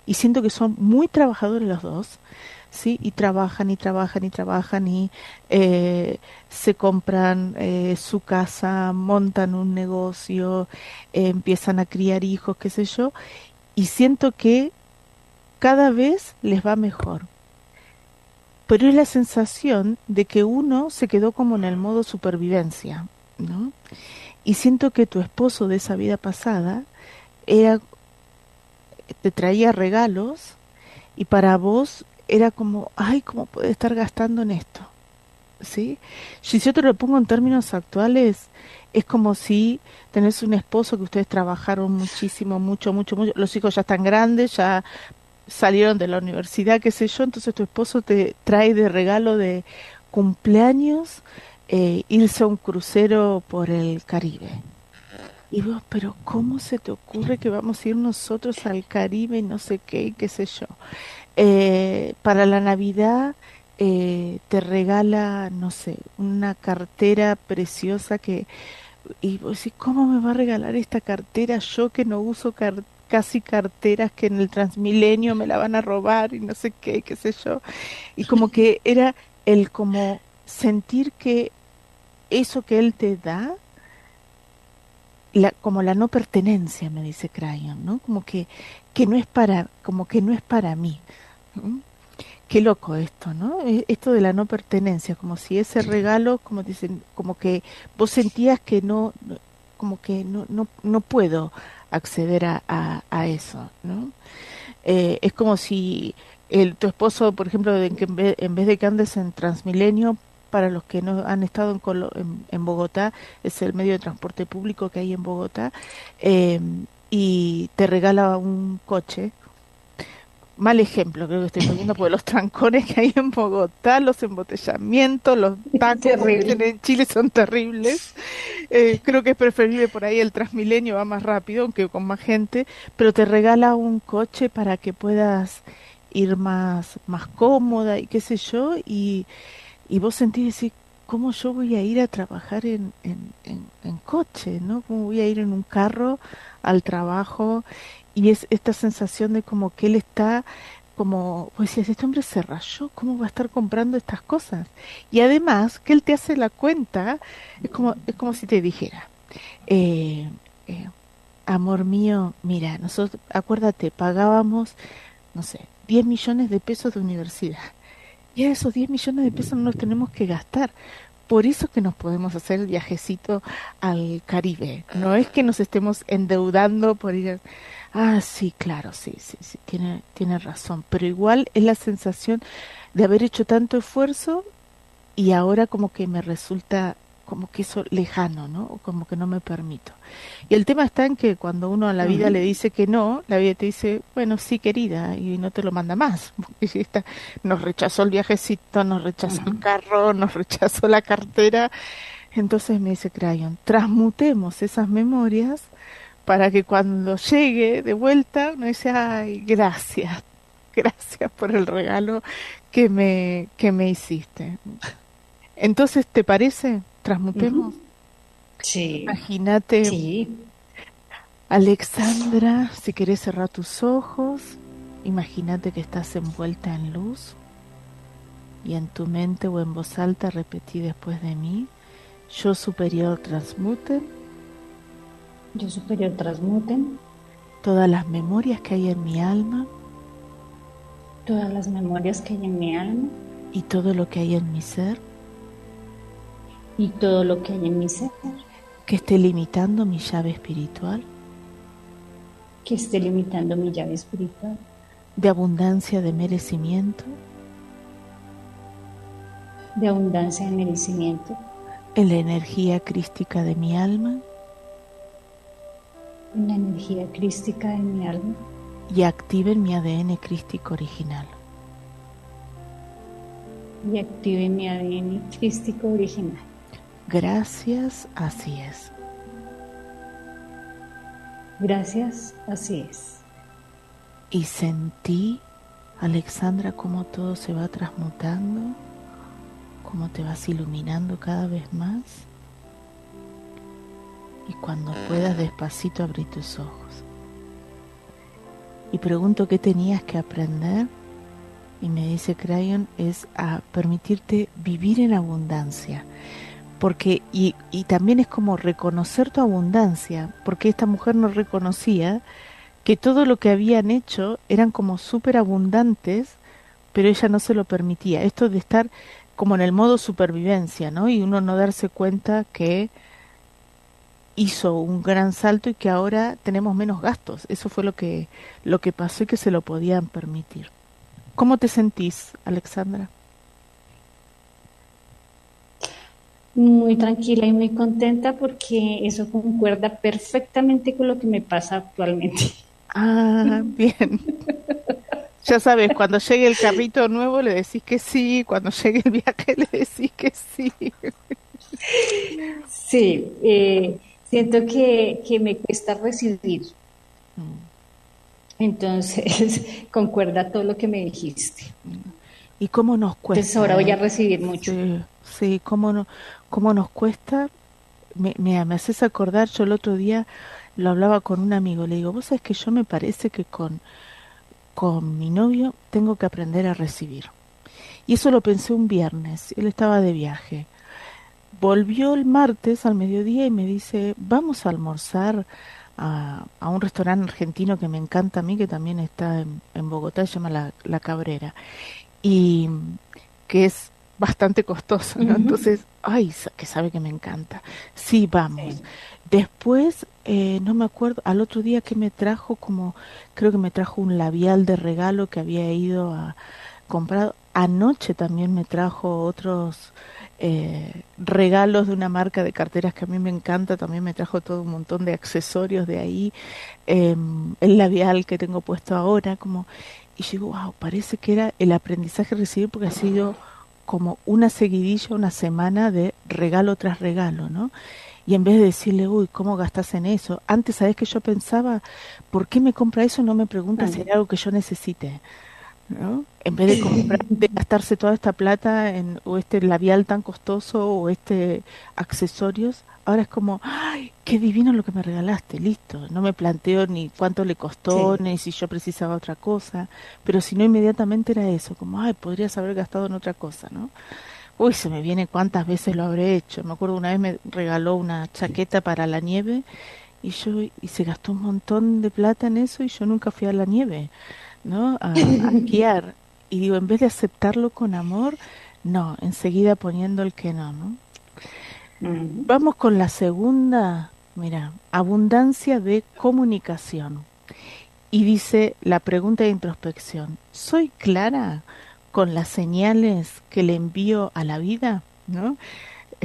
Y siento que son muy trabajadores los dos, ¿sí? Y trabajan y trabajan y trabajan y eh, se compran eh, su casa, montan un negocio, empiezan a criar hijos, qué sé yo. Y siento que cada vez les va mejor. Pero es la sensación de que uno se quedó como en el modo supervivencia, ¿no? Y siento que tu esposo de esa vida pasada era, te traía regalos y para vos era como, ay, ¿cómo puede estar gastando en esto? ¿Sí? Si yo te lo pongo en términos actuales, es como si tenés un esposo que ustedes trabajaron muchísimo, mucho, mucho, mucho, los hijos ya están grandes, ya salieron de la universidad, qué sé yo, entonces tu esposo te trae de regalo de cumpleaños eh, irse a un crucero por el Caribe. Y vos, pero ¿cómo se te ocurre que vamos a ir nosotros al Caribe y no sé qué, qué sé yo? Eh, para la Navidad eh, te regala, no sé, una cartera preciosa que... Y vos ¿cómo me va a regalar esta cartera yo que no uso casi carteras que en el Transmilenio me la van a robar y no sé qué, qué sé yo? Y como que era el como sentir que eso que él te da, la, como la no pertenencia, me dice Crayon, ¿no? Como que, que no es para, como que no es para mí. Qué loco esto, ¿no? E, esto de la no pertenencia, como si ese regalo, como dicen, como que vos sentías que no, como que no, no, no puedo acceder a, a, eso, ¿no? Eh, es como si el, tu esposo, por ejemplo, en, vez, en vez de que andes en Transmilenio, para los que no han estado en, en, Bogotá, es el medio de transporte público que hay en Bogotá, eh, y te regala un coche. Mal ejemplo, creo que estoy poniendo, por los trancones que hay en Bogotá, los embotellamientos, los tacos en Chile son terribles. Eh, creo que es preferible por ahí el Transmilenio, va más rápido, aunque con más gente, pero te regala un coche para que puedas ir más, más cómoda y qué sé yo, y, y vos sentís decir, ¿cómo yo voy a ir a trabajar en, en, en, coche? ¿no? ¿Cómo voy a ir en un carro al trabajo? Y es esta sensación de como que él está como, pues si este hombre se rayó, ¿cómo va a estar comprando estas cosas? Y además que él te hace la cuenta, es como, es como si te dijera, eh, eh, amor mío, mira, nosotros, acuérdate, pagábamos, no sé, 10 millones de pesos de universidad y esos 10 millones de pesos no los tenemos que gastar. Por eso que nos podemos hacer el viajecito al Caribe. No es que nos estemos endeudando por ir. Ah, sí, claro, sí, sí, sí, tiene, tiene razón. Pero igual es la sensación de haber hecho tanto esfuerzo y ahora como que me resulta como que eso lejano, ¿no? Como que no me permito. Y el tema está en que cuando uno a la vida le dice que no, la vida te dice, bueno, sí, querida, y no te lo manda más. *laughs* Porque nos rechazó el viajecito, nos rechazó el carro, nos rechazó la cartera. Entonces me dice Crayon, transmutemos esas memorias para que cuando llegue de vuelta uno dice, ay, gracias, *laughs* gracias por el regalo que me, que me hiciste. Entonces, ¿te parece? Transmutemos. Sí. Imagínate. Sí. Alexandra, si querés cerrar tus ojos, imagínate que estás envuelta en luz y en tu mente o en voz alta repetí después de mí, yo superior transmuten. Yo superior transmuten. Todas las memorias que hay en mi alma. Todas las memorias que hay en mi alma. Y todo lo que hay en mi ser y todo lo que hay en mi ser. Que esté limitando mi llave espiritual. Que esté limitando mi llave espiritual. De abundancia de merecimiento. De abundancia de merecimiento. En la energía crística de mi alma. En la energía crística de mi alma. Y activen mi ADN crístico original. Y activen mi ADN crístico original. Gracias, así es. Gracias, así es. Y sentí, Alexandra, cómo todo se va transmutando, cómo te vas iluminando cada vez más. Y cuando puedas despacito abrir tus ojos. Y pregunto qué tenías que aprender. Y me dice Crayon, es a permitirte vivir en abundancia porque y, y también es como reconocer tu abundancia, porque esta mujer no reconocía que todo lo que habían hecho eran como súper abundantes, pero ella no se lo permitía. Esto de estar como en el modo supervivencia, ¿no? Y uno no darse cuenta que hizo un gran salto y que ahora tenemos menos gastos. Eso fue lo que, lo que pasó y que se lo podían permitir. ¿Cómo te sentís, Alexandra? Muy tranquila y muy contenta porque eso concuerda perfectamente con lo que me pasa actualmente. Ah, bien. Ya sabes, cuando llegue el carrito nuevo le decís que sí, cuando llegue el viaje le decís que sí. Sí, eh, siento que, que, me cuesta recibir. Entonces, *laughs* concuerda todo lo que me dijiste. ¿Y cómo nos cuesta? Entonces ahora voy a recibir mucho. Sí, sí cómo, no, cómo nos cuesta. Me, me, me, haces acordar, yo el otro día lo hablaba con un amigo, le digo, vos sabés que yo me parece que con, con mi novio tengo que aprender a recibir. Y eso lo pensé un viernes, él estaba de viaje. Volvió el martes al mediodía y me dice, vamos a almorzar a, a un restaurante argentino que me encanta a mí, que también está en, en Bogotá, se llama La, La Cabrera y que es bastante costoso, ¿no? Entonces, ay, que sabe que me encanta. Sí, vamos. Después, eh, no me acuerdo, al otro día que me trajo, como, creo que me trajo un labial de regalo que había ido a comprar. Anoche también me trajo otros eh, regalos de una marca de carteras que a mí me encanta, también me trajo todo un montón de accesorios de ahí, eh, el labial que tengo puesto ahora, como y digo, wow, parece que era el aprendizaje recibido porque ha sido como una seguidilla, una semana de regalo tras regalo, ¿no? Y en vez de decirle, uy, ¿cómo gastas en eso? Antes, ¿sabes que yo pensaba, ¿por qué me compra eso? No me pregunta si hay algo que yo necesite. ¿no? En vez de, comprar, de gastarse toda esta plata en o este labial tan costoso o este accesorios, ahora es como, ay, qué divino lo que me regalaste, listo. No me planteo ni cuánto le costó, ni si yo precisaba otra cosa, pero si no inmediatamente era eso, como, ay, podrías haber gastado en otra cosa, ¿no? Uy, se me viene cuántas veces lo habré hecho. Me acuerdo una vez me regaló una chaqueta para la nieve y yo y se gastó un montón de plata en eso y yo nunca fui a la nieve, ¿no? A, a *laughs* esquiar. Y digo, en vez de aceptarlo con amor, no, enseguida poniendo el que no, ¿no? Vamos con la segunda, mira, abundancia de comunicación. Y dice la pregunta de introspección, ¿soy clara con las señales que le envío a la vida? ¿No?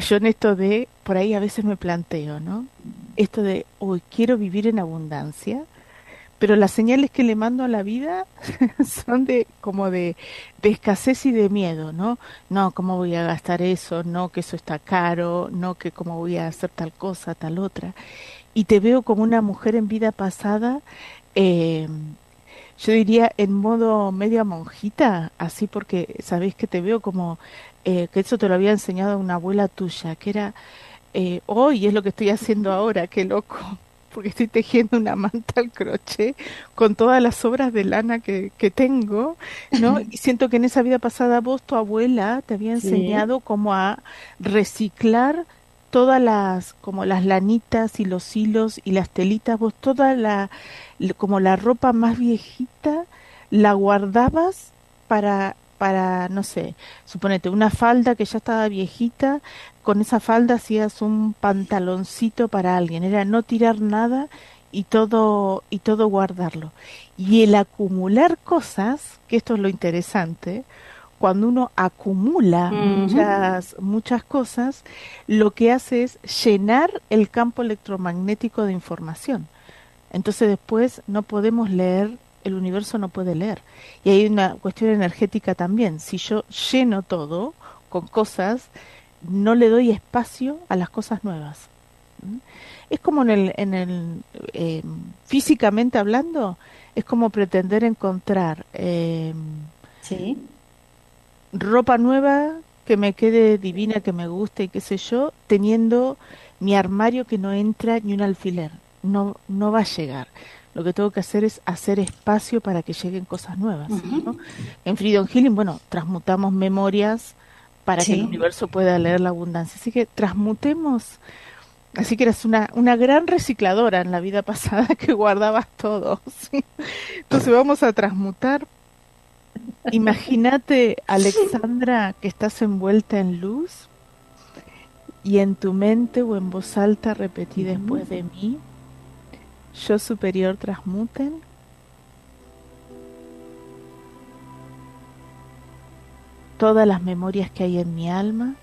yo en esto de, por ahí a veces me planteo, ¿no? Esto de, hoy quiero vivir en abundancia, pero las señales que le mando a la vida *laughs* son de como de, de, escasez y de miedo, ¿no? No, ¿cómo voy a gastar eso? No, que eso está caro, no, que cómo voy a hacer tal cosa, tal otra. Y te veo como una mujer en vida pasada, eh, yo diría en modo media monjita, así porque sabéis que te veo como eh, que eso te lo había enseñado una abuela tuya, que era eh, hoy es lo que estoy haciendo ahora, qué loco porque estoy tejiendo una manta al crochet con todas las obras de lana que, que tengo, ¿no? Y siento que en esa vida pasada vos, tu abuela, te había enseñado cómo a reciclar todas las, como las lanitas y los hilos y las telitas, vos toda la, como la ropa más viejita, la guardabas para para, no sé, suponete, una falda que ya estaba viejita, con esa falda hacías un pantaloncito para alguien, era no tirar nada y todo, y todo guardarlo. Y el acumular cosas, que esto es lo interesante, cuando uno acumula muchas, muchas cosas, lo que hace es llenar el campo electromagnético de información. Entonces después no podemos leer el universo no puede leer. Y hay una cuestión energética también. Si yo lleno todo con cosas, no le doy espacio a las cosas nuevas. ¿Mm? Es como en el, en el eh, físicamente hablando, es como pretender encontrar eh, ropa nueva que me quede divina, que me guste y qué sé yo, teniendo mi armario que no entra ni un alfiler. No, no va a llegar lo que tengo que hacer es hacer espacio para que lleguen cosas nuevas. En Freedom Healing, bueno, transmutamos memorias para que el universo pueda leer la abundancia. Así que transmutemos. Así que eras una, una gran recicladora en la vida *laughs* pasada que guardabas todo. Entonces vamos a transmutar. Imagínate, Alexandra, que estás envuelta en luz y en tu mente o en voz alta repetí después de mí yo superior transmuten. Todas las memorias que hay en mi alma.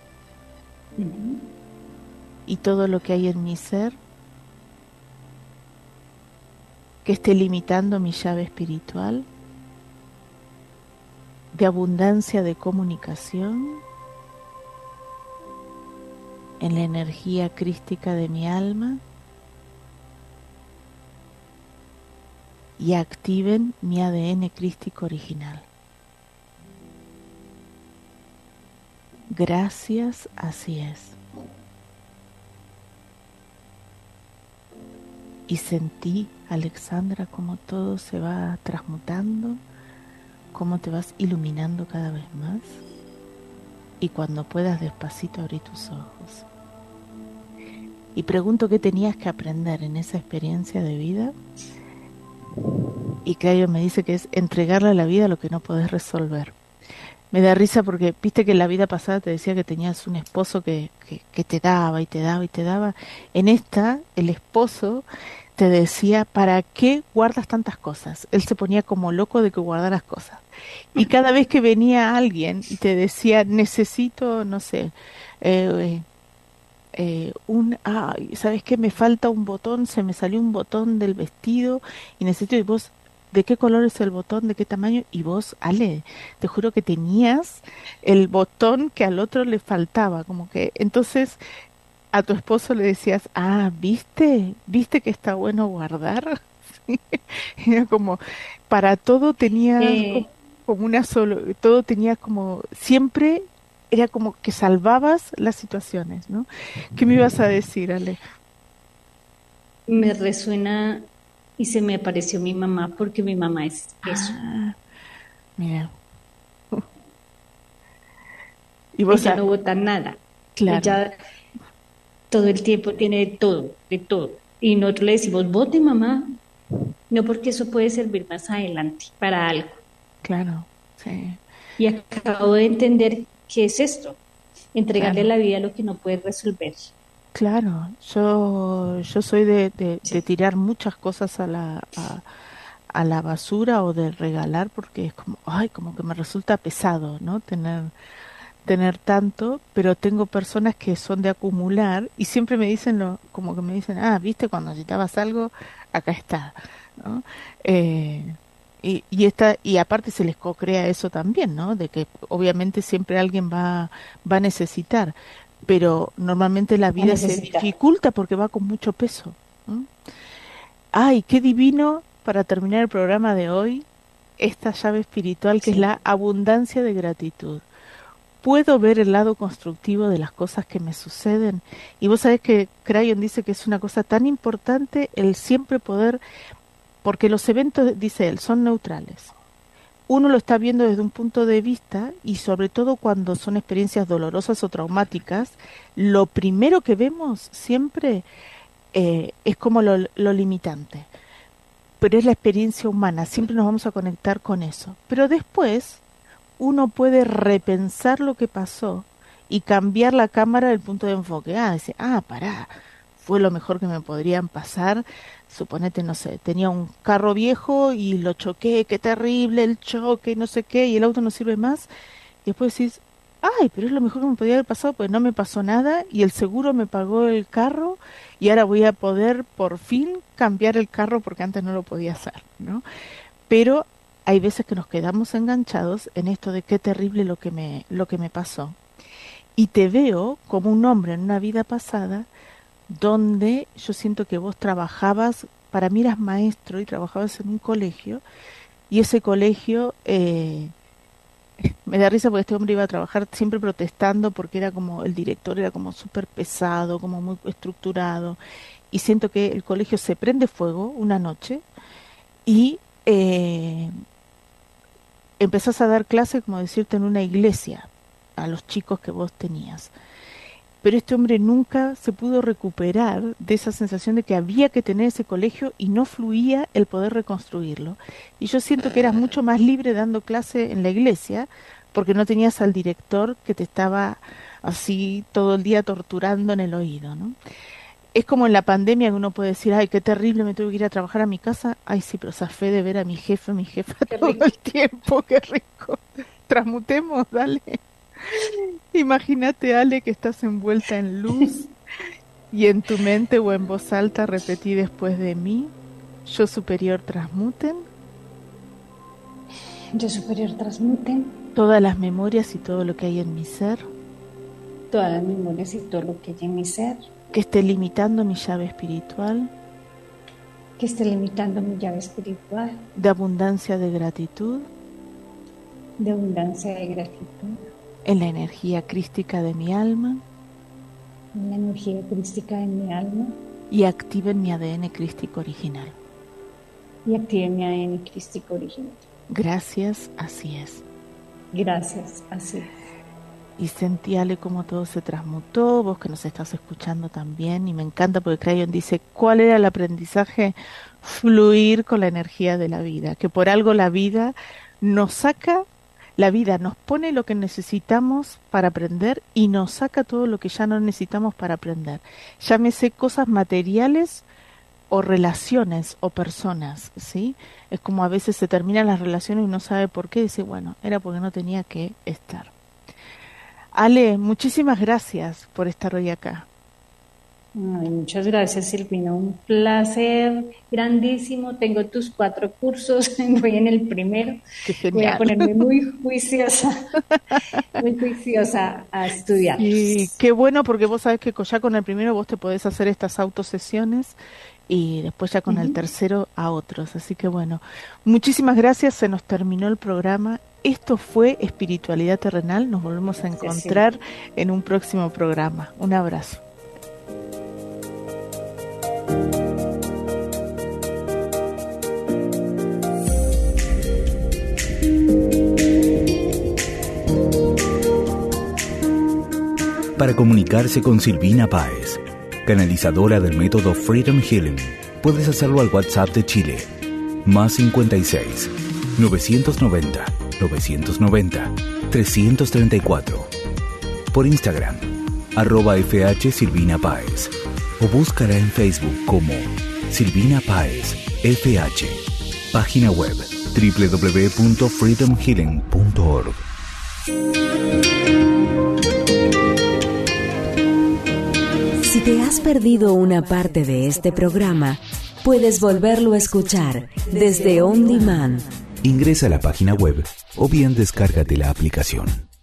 Y todo lo que hay en mi ser. Que esté limitando mi llave espiritual. De abundancia de comunicación. En la energía crística de mi alma y activen mi ADN crístico original. Gracias, así es. Y sentí, Alexandra, como todo se va transmutando, cómo te vas iluminando cada vez más. Y cuando puedas despacito abrir tus ojos. Y pregunto qué tenías que aprender en esa experiencia de vida y Caio me dice que es entregarle a la vida lo que no podés resolver. Me da risa porque viste que en la vida pasada te decía que tenías un esposo que, que, te daba y te daba y te daba. En esta, el esposo te decía, ¿para qué guardas tantas cosas? Él se ponía como loco de que guardaras cosas. Y cada vez que venía alguien y te decía, necesito, no sé, eh, eh, un, ay, ¿sabes qué? Me falta un botón, se me salió un botón del vestido y necesito, y vos, ¿de qué color es el botón? ¿De qué tamaño? Y vos, Ale, te juro que tenías el botón que al otro le faltaba, como que, entonces, a tu esposo le decías, ah, ¿viste? ¿Viste que está bueno guardar? *laughs* Era como, para todo tenías como una solo, todo tenía como, siempre era como que salvabas las situaciones, ¿no? ¿Qué me ibas a decir, Ale? Me resuena y se me apareció mi mamá porque mi mamá es eso. Ah, mira. *laughs* Y vos Ella no vota nada. Claro. Ella todo el tiempo tiene de todo, de todo. Y nosotros le decimos, vote mamá. No porque eso puede servir más adelante para algo. Claro, sí. Y acabo de entender ¿qué es esto? Entregarle la vida a lo que no puede resolver. Claro, yo, yo soy de, de, tirar muchas cosas a la, a, la basura o de regalar porque es como, ay, como que me resulta pesado, ¿no? Tener, tener tanto, pero tengo personas que son de acumular y siempre me dicen lo, como que me dicen, ah, viste, cuando necesitabas algo, acá está, ¿no? Eh, y, y, esta, y aparte se les co-crea eso también, ¿no? De que obviamente siempre alguien va, va a necesitar, pero normalmente la vida se dificulta porque va con mucho peso. Ay, qué divino para terminar el programa de hoy, esta llave espiritual que es la abundancia de gratitud puedo ver el lado constructivo de las cosas que me suceden. Y vos sabés que Crayon dice que es una cosa tan importante el siempre poder, porque los eventos, dice él, son neutrales. Uno lo está viendo desde un punto de vista y sobre todo cuando son experiencias dolorosas o traumáticas, lo primero que vemos siempre eh, es como lo, lo limitante. Pero es la experiencia humana, siempre nos vamos a conectar con eso. Pero después uno puede repensar lo que pasó y cambiar la cámara del punto de enfoque. Ah, dice, ah, pará, fue lo mejor que me podrían pasar. Suponete, no sé, tenía un carro viejo y lo choqué, qué terrible el choque, no sé qué, y el auto no sirve más. Y después decís, ay, pero es lo mejor que me podría haber pasado, pues no me pasó nada y el seguro me pagó el carro y ahora voy a poder por fin cambiar el carro porque antes no lo podía hacer, ¿no? Pero hay veces que nos quedamos enganchados en esto de qué terrible lo que me, lo que me pasó. Y te veo como un hombre en una vida pasada donde yo siento que vos trabajabas, para mí eras maestro y trabajabas en un colegio, y ese colegio eh, *laughs* me da risa porque este hombre iba a trabajar siempre protestando porque era como el director era como súper pesado, como muy estructurado, y siento que el colegio se prende fuego una noche y eh, empezás a dar clase, como decirte, en una iglesia a los chicos que vos tenías. Pero este hombre nunca se pudo recuperar de esa sensación de que había que tener ese colegio y no fluía el poder reconstruirlo. Y yo siento que eras mucho más libre dando clase en la iglesia porque no tenías al director que te estaba así todo el día torturando en el oído, ¿no? es como en la pandemia que uno puede decir, ay, qué terrible, me tuve que ir a trabajar a mi casa. Ay, sí, pero esa fe de ver a mi jefe, mi jefa *laughs* todo el tiempo, qué rico. Transmutemos, dale. *laughs* Imagínate, Ale, que estás envuelta en luz y en tu mente o en voz alta repetí después de mí, yo superior transmuten. Yo superior transmuten. Todas las memorias y todo lo que hay en mi ser. Todas las memorias y todo lo que hay en mi ser que esté limitando mi llave espiritual, que esté limitando mi llave espiritual, de abundancia de gratitud, de abundancia de gratitud, en la energía crística de mi alma, en la energía crística de mi alma, y activen mi ADN crístico original. Y activen mi ADN crístico original. Gracias, así es. Gracias, así es y sentíale cómo todo se transmutó, vos que nos estás escuchando también, y me encanta porque Crayon dice, ¿cuál era el aprendizaje? Fluir con la energía de la vida, que por algo la vida nos saca, la vida nos pone lo que necesitamos para aprender y nos saca todo lo que ya no necesitamos para aprender. Llámese cosas materiales o relaciones o personas, ¿sí? Es como a veces se terminan las relaciones y no sabe por qué, dice, bueno, era porque no tenía que estar. Ale, muchísimas gracias por estar hoy acá. Muchas gracias, Silvina. Un placer grandísimo. Tengo tus cuatro cursos. *laughs* Voy en el primero. Voy a ponerme *laughs* muy juiciosa, *laughs* muy juiciosa a estudiar. Y qué bueno, porque vos sabes que ya con el primero vos te podés hacer estas autosesiones y después ya con el tercero a otros. Así que bueno, muchísimas gracias. Se nos terminó el programa esto fue Espiritualidad Terrenal. Nos volvemos a encontrar en un próximo programa. Un abrazo. Para comunicarse con Silvina Páez, canalizadora del método Freedom Healing, puedes hacerlo al WhatsApp de Chile, más 56 990 990-334. Por Instagram, arroba FH Silvina Páez o búscala en Facebook como Silvina Páez FH. Página web www.freedomhealing.org. Si te has perdido una parte de este programa, puedes volverlo a escuchar desde On Demand. Ingresa a la página web o bien descárgate la aplicación.